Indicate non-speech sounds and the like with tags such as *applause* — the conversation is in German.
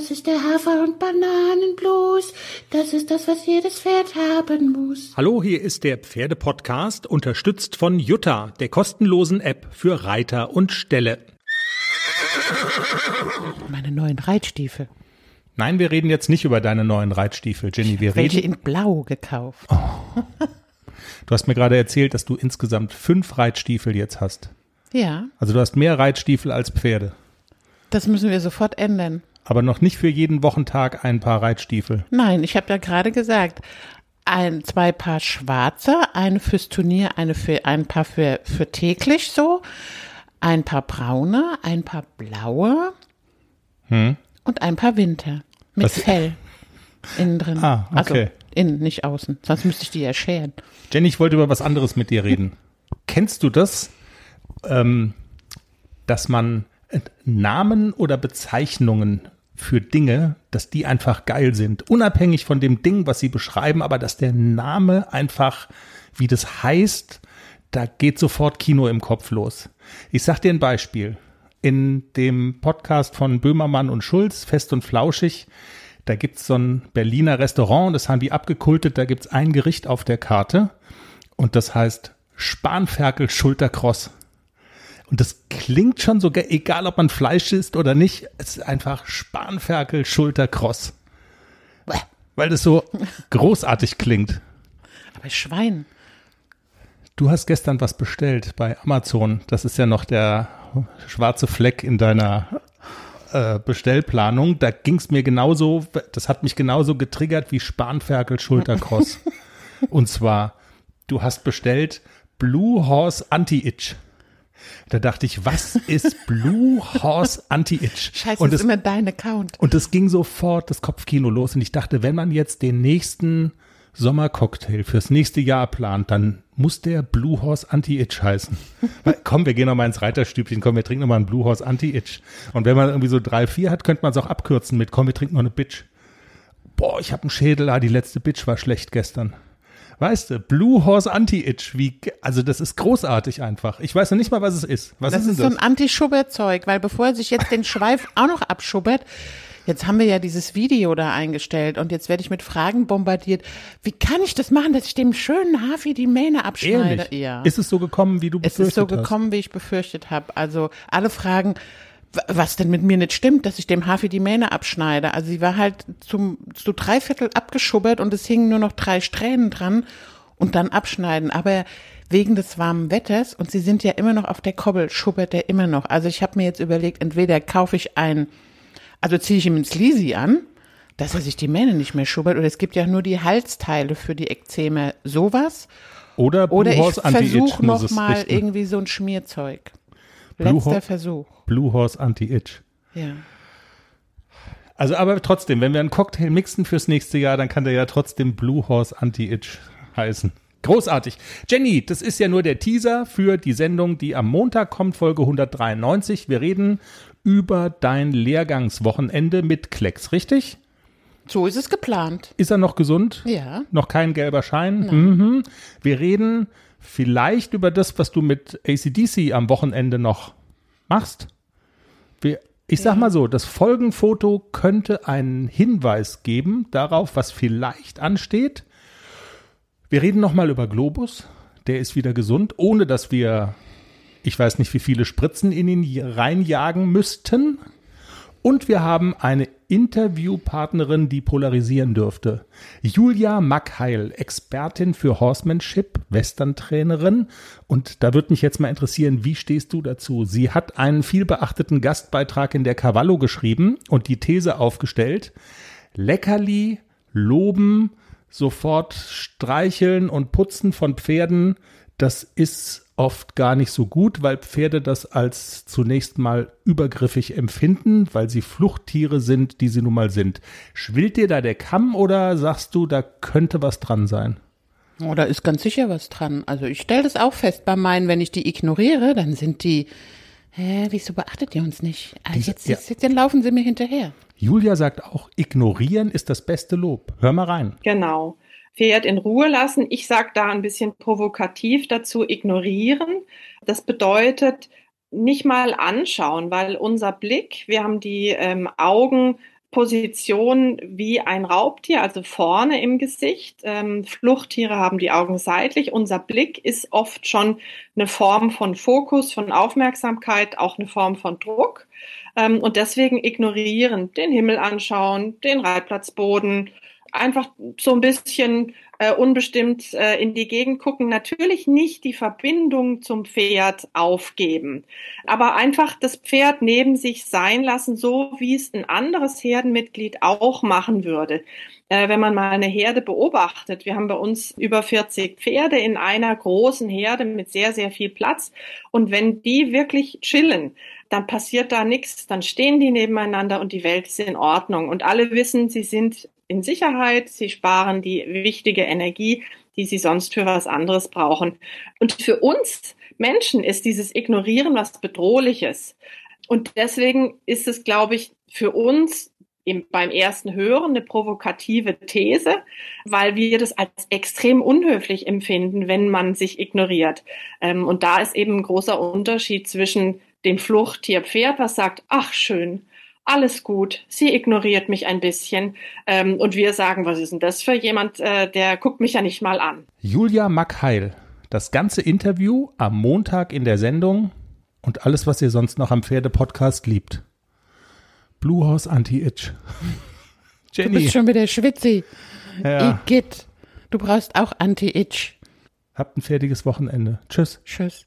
Das ist der Hafer- und Bananenblues. Das ist das, was jedes Pferd haben muss. Hallo, hier ist der Pferdepodcast, unterstützt von Jutta, der kostenlosen App für Reiter und Ställe. Meine neuen Reitstiefel. Nein, wir reden jetzt nicht über deine neuen Reitstiefel, Jenny. Wir Welche reden. in Blau gekauft. Du hast mir gerade erzählt, dass du insgesamt fünf Reitstiefel jetzt hast. Ja, Also du hast mehr Reitstiefel als Pferde. das müssen wir sofort ändern. Aber noch nicht für jeden Wochentag ein paar Reitstiefel. Nein, ich habe ja gerade gesagt, ein, zwei Paar schwarze, eine fürs Turnier, eine für, ein paar für, für täglich so, ein paar braune, ein paar blaue und ein paar Winter mit Was- Fell innen drin. Ah, okay. Also innen, nicht außen. Sonst müsste ich die ja scheren. Jenny, ich wollte über was anderes mit dir reden. Kennst du das, ähm, dass man Namen oder Bezeichnungen für Dinge, dass die einfach geil sind, unabhängig von dem Ding, was sie beschreiben, aber dass der Name einfach, wie das heißt, da geht sofort Kino im Kopf los. Ich sag dir ein Beispiel. In dem Podcast von Böhmermann und Schulz, Fest und Flauschig, da gibt's so ein Berliner Restaurant, das haben die abgekultet, da gibt's ein Gericht auf der Karte und das heißt Spanferkel Schulterkross. Und das klingt schon so, ge- egal ob man Fleisch isst oder nicht, es ist einfach Spanferkel Schulterkross. Weil das so großartig klingt. Aber Schwein. Du hast gestern was bestellt bei Amazon. Das ist ja noch der schwarze Fleck in deiner äh, Bestellplanung. Da ging es mir genauso, das hat mich genauso getriggert wie Spanferkel Schulterkross. *laughs* Und zwar, du hast bestellt Blue Horse Anti-Itch. Da dachte ich, was ist Blue Horse Anti-Itch? *laughs* Scheiße, Und das es ist immer dein Account. und es ging sofort das Kopfkino los. Und ich dachte, wenn man jetzt den nächsten Sommercocktail fürs nächste Jahr plant, dann muss der Blue Horse Anti-Itch heißen. *laughs* Weil, komm, wir gehen noch mal ins Reiterstübchen, komm, wir trinken noch mal einen Blue Horse Anti-Itch. Und wenn man irgendwie so drei, vier hat, könnte man es auch abkürzen mit, komm, wir trinken noch eine Bitch. Boah, ich habe einen Schädel, ah, die letzte Bitch war schlecht gestern. Weißt du, Blue Horse Anti-Itch, wie, also das ist großartig einfach. Ich weiß noch nicht mal, was es ist. Was Das ist ist so ein Anti-Schubert-Zeug, weil bevor er sich jetzt den Schweif *laughs* auch noch abschubbert, jetzt haben wir ja dieses Video da eingestellt und jetzt werde ich mit Fragen bombardiert. Wie kann ich das machen, dass ich dem schönen Hafi die Mähne abschneide? Ehrlich? Ja. Ist es so gekommen, wie du es befürchtet ist so hast? gekommen, wie ich befürchtet habe. Also alle fragen, was denn mit mir nicht stimmt, dass ich dem Hafi die Mähne abschneide. Also sie war halt zum, zu drei Viertel abgeschubbert und es hingen nur noch drei Strähnen dran und dann abschneiden. Aber wegen des warmen Wetters und sie sind ja immer noch auf der Kobbel, schubbert er immer noch. Also ich habe mir jetzt überlegt, entweder kaufe ich ein, also ziehe ich ihm ins Lisi an, dass er sich die Mähne nicht mehr schubbert, oder es gibt ja nur die Halsteile für die Ekzeme, sowas. Oder Blue Oder ich versuche muss noch es mal richten. irgendwie so ein Schmierzeug. Blue Letzter Hor- Versuch. Blue Horse Anti-Itch. Ja. Also aber trotzdem, wenn wir einen Cocktail mixen fürs nächste Jahr, dann kann der ja trotzdem Blue Horse Anti-Itch heißen. Großartig. Jenny, das ist ja nur der Teaser für die Sendung, die am Montag kommt, Folge 193. Wir reden über dein Lehrgangswochenende mit Klecks, richtig? So ist es geplant. Ist er noch gesund? Ja. Noch kein gelber Schein? Mhm. Wir reden vielleicht über das, was du mit ACDC am Wochenende noch machst. Wir, ich sag mal so, das Folgenfoto könnte einen Hinweis geben darauf, was vielleicht ansteht. Wir reden nochmal über Globus. Der ist wieder gesund, ohne dass wir, ich weiß nicht, wie viele Spritzen in ihn reinjagen müssten. Und wir haben eine Interviewpartnerin, die polarisieren dürfte. Julia Mackheil, Expertin für Horsemanship, Western-Trainerin. Und da würde mich jetzt mal interessieren, wie stehst du dazu? Sie hat einen vielbeachteten Gastbeitrag in der Cavallo geschrieben und die These aufgestellt, Leckerli, Loben, sofort streicheln und putzen von Pferden, das ist oft gar nicht so gut, weil Pferde das als zunächst mal übergriffig empfinden, weil sie Fluchttiere sind, die sie nun mal sind. Schwillt dir da der Kamm oder sagst du, da könnte was dran sein? Oh, da ist ganz sicher was dran. Also ich stelle das auch fest bei meinen, wenn ich die ignoriere, dann sind die, hä, wieso beachtet ihr uns nicht? Ah, Diese- jetzt, ja. jetzt, jetzt, dann laufen sie mir hinterher. Julia sagt auch, ignorieren ist das beste Lob. Hör mal rein. Genau. Pferd in Ruhe lassen. Ich sage da ein bisschen provokativ dazu, ignorieren. Das bedeutet nicht mal anschauen, weil unser Blick, wir haben die ähm, Augen Position wie ein Raubtier, also vorne im Gesicht. Ähm, Fluchttiere haben die Augen seitlich. Unser Blick ist oft schon eine Form von Fokus, von Aufmerksamkeit, auch eine Form von Druck. Ähm, und deswegen ignorieren, den Himmel anschauen, den Reitplatzboden, einfach so ein bisschen äh, unbestimmt äh, in die Gegend gucken, natürlich nicht die Verbindung zum Pferd aufgeben, aber einfach das Pferd neben sich sein lassen, so wie es ein anderes Herdenmitglied auch machen würde. Äh, wenn man mal eine Herde beobachtet, wir haben bei uns über 40 Pferde in einer großen Herde mit sehr, sehr viel Platz und wenn die wirklich chillen, dann passiert da nichts, dann stehen die nebeneinander und die Welt ist in Ordnung. Und alle wissen, sie sind in Sicherheit, sie sparen die wichtige Energie, die sie sonst für was anderes brauchen. Und für uns Menschen ist dieses Ignorieren was Bedrohliches. Und deswegen ist es, glaube ich, für uns im, beim ersten Hören eine provokative These, weil wir das als extrem unhöflich empfinden, wenn man sich ignoriert. Ähm, und da ist eben ein großer Unterschied zwischen dem Fluchttier Pferd, was sagt, ach schön, alles gut, sie ignoriert mich ein bisschen. Ähm, und wir sagen, was ist denn das für jemand, äh, der guckt mich ja nicht mal an. Julia Mackheil, das ganze Interview am Montag in der Sendung und alles, was ihr sonst noch am Pferdepodcast liebt. Blue House Anti-Itch. *laughs* Jenny. Du bist schon wieder schwitzig. Ja. Igitt. Du brauchst auch Anti-Itch. Habt ein fertiges Wochenende. Tschüss. Tschüss.